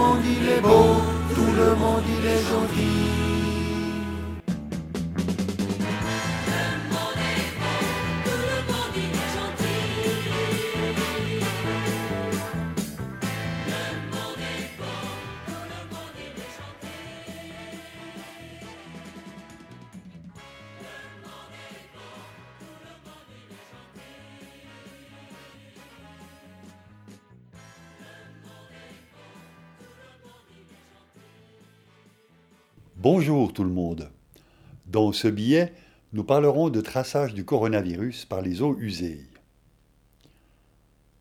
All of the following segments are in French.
monde il est beau, tout le monde il est gentil. Bonjour tout le monde. Dans ce billet, nous parlerons de traçage du coronavirus par les eaux usées.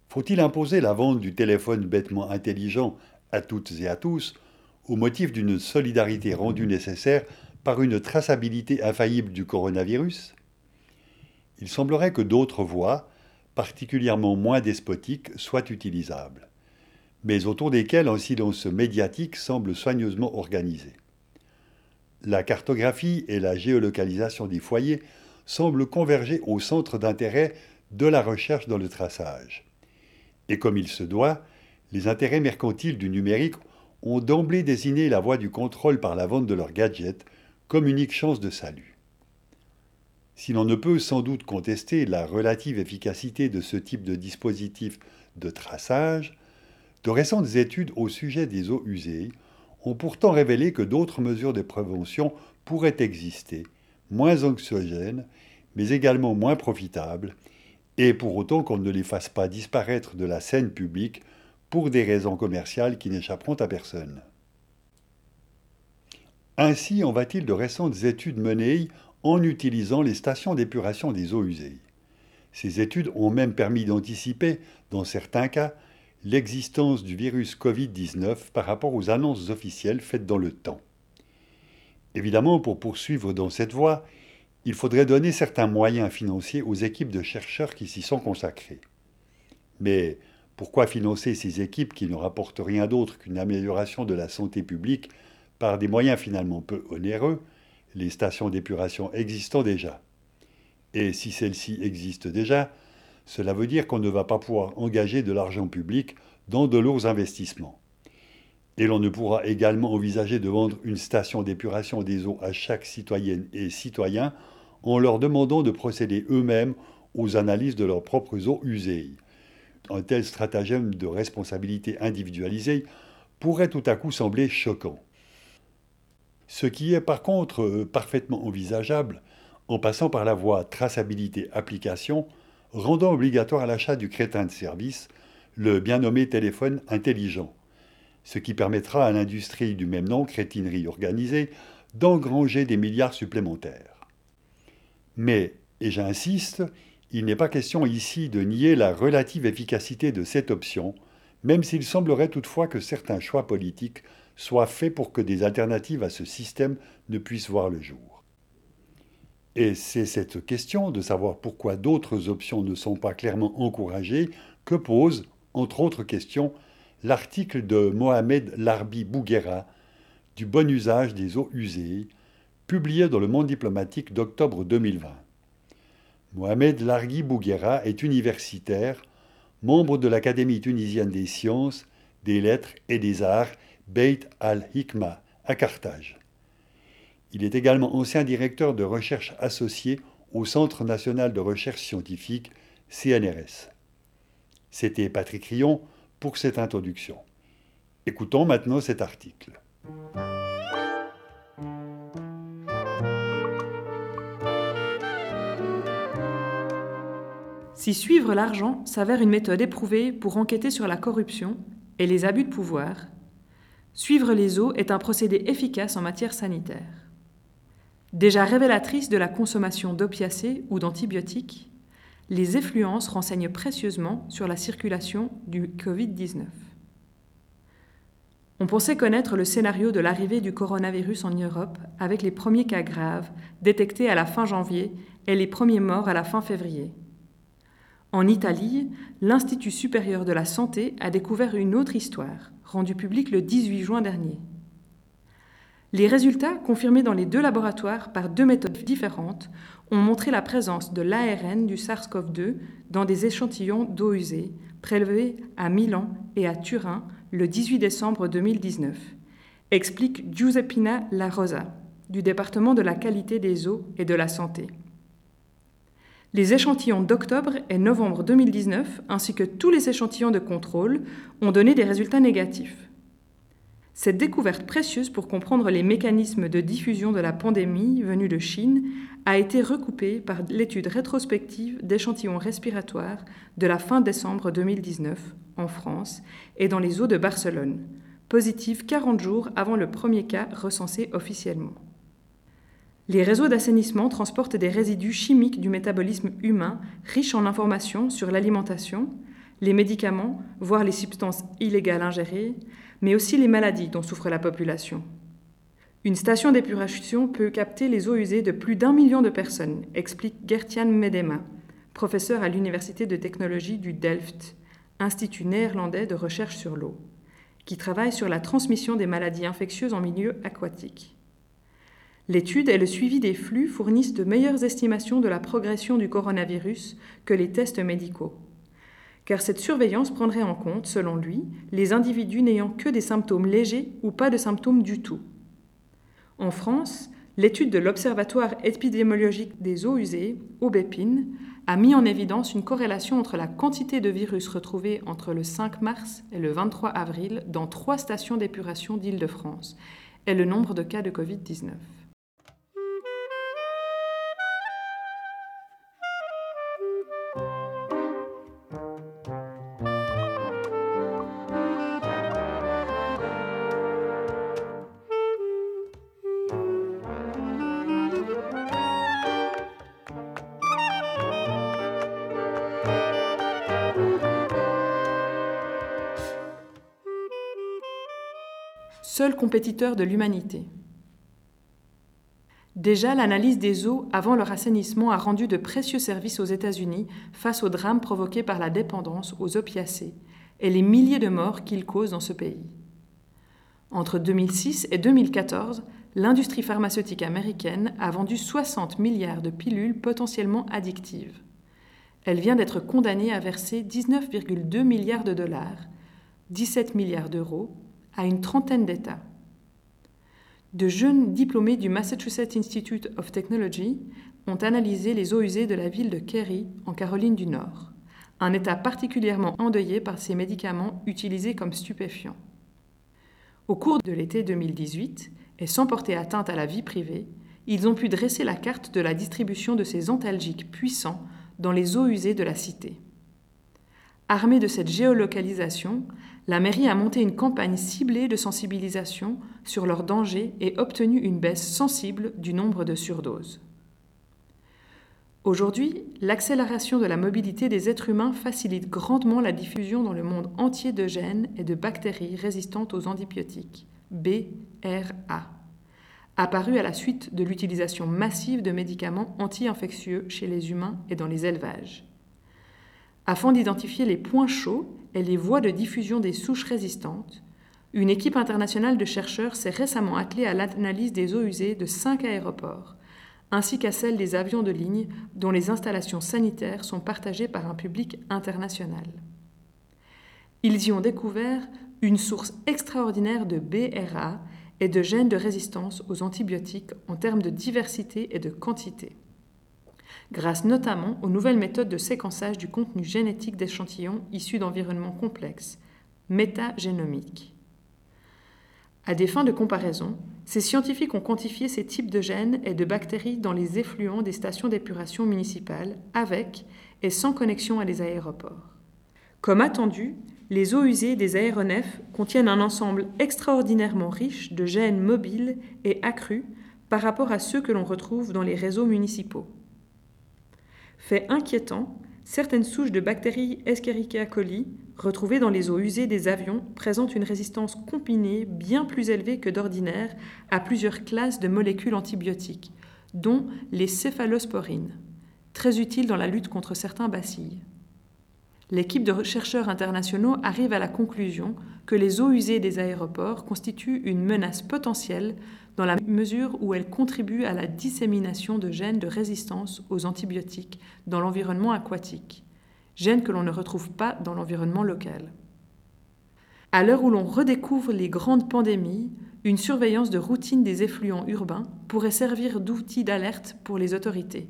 Faut-il imposer la vente du téléphone bêtement intelligent à toutes et à tous au motif d'une solidarité rendue nécessaire par une traçabilité infaillible du coronavirus? Il semblerait que d'autres voies, particulièrement moins despotiques, soient utilisables, mais autour desquelles un silence médiatique semble soigneusement organisé. La cartographie et la géolocalisation des foyers semblent converger au centre d'intérêt de la recherche dans le traçage. Et comme il se doit, les intérêts mercantiles du numérique ont d'emblée désigné la voie du contrôle par la vente de leurs gadgets comme unique chance de salut. Si l'on ne peut sans doute contester la relative efficacité de ce type de dispositif de traçage, de récentes études au sujet des eaux usées ont pourtant révélé que d'autres mesures de prévention pourraient exister, moins anxiogènes, mais également moins profitables, et pour autant qu'on ne les fasse pas disparaître de la scène publique pour des raisons commerciales qui n'échapperont à personne. Ainsi en va-t-il de récentes études menées en utilisant les stations d'épuration des eaux usées. Ces études ont même permis d'anticiper, dans certains cas, l'existence du virus Covid-19 par rapport aux annonces officielles faites dans le temps. Évidemment, pour poursuivre dans cette voie, il faudrait donner certains moyens financiers aux équipes de chercheurs qui s'y sont consacrés. Mais pourquoi financer ces équipes qui ne rapportent rien d'autre qu'une amélioration de la santé publique par des moyens finalement peu onéreux, les stations d'épuration existant déjà? Et si celles-ci existent déjà, cela veut dire qu'on ne va pas pouvoir engager de l'argent public dans de lourds investissements. Et l'on ne pourra également envisager de vendre une station d'épuration des eaux à chaque citoyenne et citoyen en leur demandant de procéder eux-mêmes aux analyses de leurs propres eaux usées. Un tel stratagème de responsabilité individualisée pourrait tout à coup sembler choquant. Ce qui est par contre euh, parfaitement envisageable en passant par la voie traçabilité-application rendant obligatoire l'achat du crétin de service, le bien nommé téléphone intelligent, ce qui permettra à l'industrie du même nom, crétinerie organisée, d'engranger des milliards supplémentaires. Mais, et j'insiste, il n'est pas question ici de nier la relative efficacité de cette option, même s'il semblerait toutefois que certains choix politiques soient faits pour que des alternatives à ce système ne puissent voir le jour. Et c'est cette question de savoir pourquoi d'autres options ne sont pas clairement encouragées que pose, entre autres questions, l'article de Mohamed Larbi Bouguera du bon usage des eaux usées, publié dans le Monde diplomatique d'octobre 2020. Mohamed Larbi Bouguera est universitaire, membre de l'Académie tunisienne des sciences, des lettres et des arts Beit al-Hikma à Carthage. Il est également ancien directeur de recherche associé au Centre national de recherche scientifique, CNRS. C'était Patrick Rion pour cette introduction. Écoutons maintenant cet article. Si suivre l'argent s'avère une méthode éprouvée pour enquêter sur la corruption et les abus de pouvoir, suivre les eaux est un procédé efficace en matière sanitaire. Déjà révélatrices de la consommation d'opiacés ou d'antibiotiques, les effluences renseignent précieusement sur la circulation du Covid-19. On pensait connaître le scénario de l'arrivée du coronavirus en Europe avec les premiers cas graves détectés à la fin janvier et les premiers morts à la fin février. En Italie, l'Institut supérieur de la santé a découvert une autre histoire, rendue publique le 18 juin dernier. Les résultats, confirmés dans les deux laboratoires par deux méthodes différentes, ont montré la présence de l'ARN du SARS-CoV-2 dans des échantillons d'eau usée prélevés à Milan et à Turin le 18 décembre 2019, explique Giuseppina La Rosa, du département de la qualité des eaux et de la santé. Les échantillons d'octobre et novembre 2019, ainsi que tous les échantillons de contrôle, ont donné des résultats négatifs. Cette découverte précieuse pour comprendre les mécanismes de diffusion de la pandémie venue de Chine a été recoupée par l'étude rétrospective d'échantillons respiratoires de la fin décembre 2019 en France et dans les eaux de Barcelone, positive 40 jours avant le premier cas recensé officiellement. Les réseaux d'assainissement transportent des résidus chimiques du métabolisme humain riches en informations sur l'alimentation, les médicaments, voire les substances illégales ingérées, mais aussi les maladies dont souffre la population. Une station d'épuration peut capter les eaux usées de plus d'un million de personnes, explique Gertian Medema, professeur à l'Université de technologie du Delft, institut néerlandais de recherche sur l'eau, qui travaille sur la transmission des maladies infectieuses en milieu aquatique. L'étude et le suivi des flux fournissent de meilleures estimations de la progression du coronavirus que les tests médicaux. Car cette surveillance prendrait en compte, selon lui, les individus n'ayant que des symptômes légers ou pas de symptômes du tout. En France, l'étude de l'Observatoire épidémiologique des eaux usées, Aubépine, a mis en évidence une corrélation entre la quantité de virus retrouvés entre le 5 mars et le 23 avril dans trois stations d'épuration d'Île-de-France et le nombre de cas de Covid-19. Seul compétiteur de l'humanité. Déjà, l'analyse des eaux avant leur assainissement a rendu de précieux services aux États-Unis face aux drames provoqués par la dépendance aux opiacés et les milliers de morts qu'ils causent dans ce pays. Entre 2006 et 2014, l'industrie pharmaceutique américaine a vendu 60 milliards de pilules potentiellement addictives. Elle vient d'être condamnée à verser 19,2 milliards de dollars, 17 milliards d'euros, à une trentaine d'États. De jeunes diplômés du Massachusetts Institute of Technology ont analysé les eaux usées de la ville de Kerry, en Caroline du Nord, un État particulièrement endeuillé par ces médicaments utilisés comme stupéfiants. Au cours de l'été 2018, et sans porter atteinte à la vie privée, ils ont pu dresser la carte de la distribution de ces antalgiques puissants dans les eaux usées de la cité. Armés de cette géolocalisation, la mairie a monté une campagne ciblée de sensibilisation sur leurs dangers et obtenu une baisse sensible du nombre de surdoses. Aujourd'hui, l'accélération de la mobilité des êtres humains facilite grandement la diffusion dans le monde entier de gènes et de bactéries résistantes aux antibiotiques, BRA, apparus à la suite de l'utilisation massive de médicaments anti-infectieux chez les humains et dans les élevages. Afin d'identifier les points chauds et les voies de diffusion des souches résistantes, une équipe internationale de chercheurs s'est récemment attelée à l'analyse des eaux usées de cinq aéroports, ainsi qu'à celle des avions de ligne dont les installations sanitaires sont partagées par un public international. Ils y ont découvert une source extraordinaire de BRA et de gènes de résistance aux antibiotiques en termes de diversité et de quantité grâce notamment aux nouvelles méthodes de séquençage du contenu génétique d'échantillons issus d'environnements complexes, métagénomiques. À des fins de comparaison, ces scientifiques ont quantifié ces types de gènes et de bactéries dans les effluents des stations d'épuration municipales avec et sans connexion à des aéroports. Comme attendu, les eaux usées des aéronefs contiennent un ensemble extraordinairement riche de gènes mobiles et accrus par rapport à ceux que l'on retrouve dans les réseaux municipaux. Fait inquiétant, certaines souches de bactéries Escherichia coli retrouvées dans les eaux usées des avions présentent une résistance combinée bien plus élevée que d'ordinaire à plusieurs classes de molécules antibiotiques, dont les céphalosporines, très utiles dans la lutte contre certains bacilles. L'équipe de chercheurs internationaux arrive à la conclusion que les eaux usées des aéroports constituent une menace potentielle dans la mesure où elles contribuent à la dissémination de gènes de résistance aux antibiotiques dans l'environnement aquatique, gènes que l'on ne retrouve pas dans l'environnement local. À l'heure où l'on redécouvre les grandes pandémies, une surveillance de routine des effluents urbains pourrait servir d'outil d'alerte pour les autorités.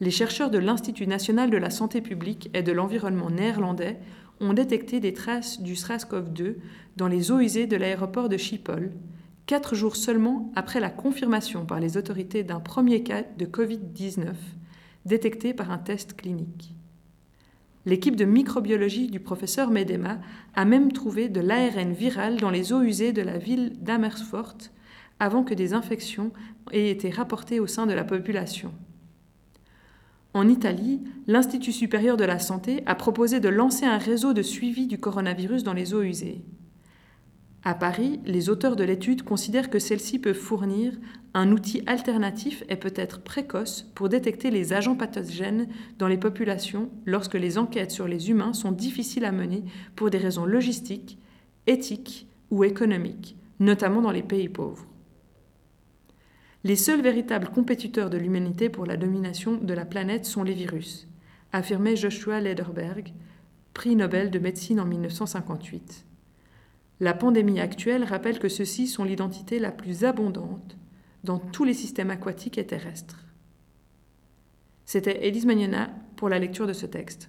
Les chercheurs de l'Institut national de la santé publique et de l'environnement néerlandais ont détecté des traces du SRAS-CoV-2 dans les eaux usées de l'aéroport de Schiphol, quatre jours seulement après la confirmation par les autorités d'un premier cas de Covid-19 détecté par un test clinique. L'équipe de microbiologie du professeur Medema a même trouvé de l'ARN viral dans les eaux usées de la ville d'Amersfoort avant que des infections aient été rapportées au sein de la population. En Italie, l'Institut supérieur de la santé a proposé de lancer un réseau de suivi du coronavirus dans les eaux usées. À Paris, les auteurs de l'étude considèrent que celle-ci peut fournir un outil alternatif et peut-être précoce pour détecter les agents pathogènes dans les populations lorsque les enquêtes sur les humains sont difficiles à mener pour des raisons logistiques, éthiques ou économiques, notamment dans les pays pauvres. Les seuls véritables compétiteurs de l'humanité pour la domination de la planète sont les virus, affirmait Joshua Lederberg, prix Nobel de médecine en 1958. La pandémie actuelle rappelle que ceux-ci sont l'identité la plus abondante dans tous les systèmes aquatiques et terrestres. C'était Elise Magnona pour la lecture de ce texte.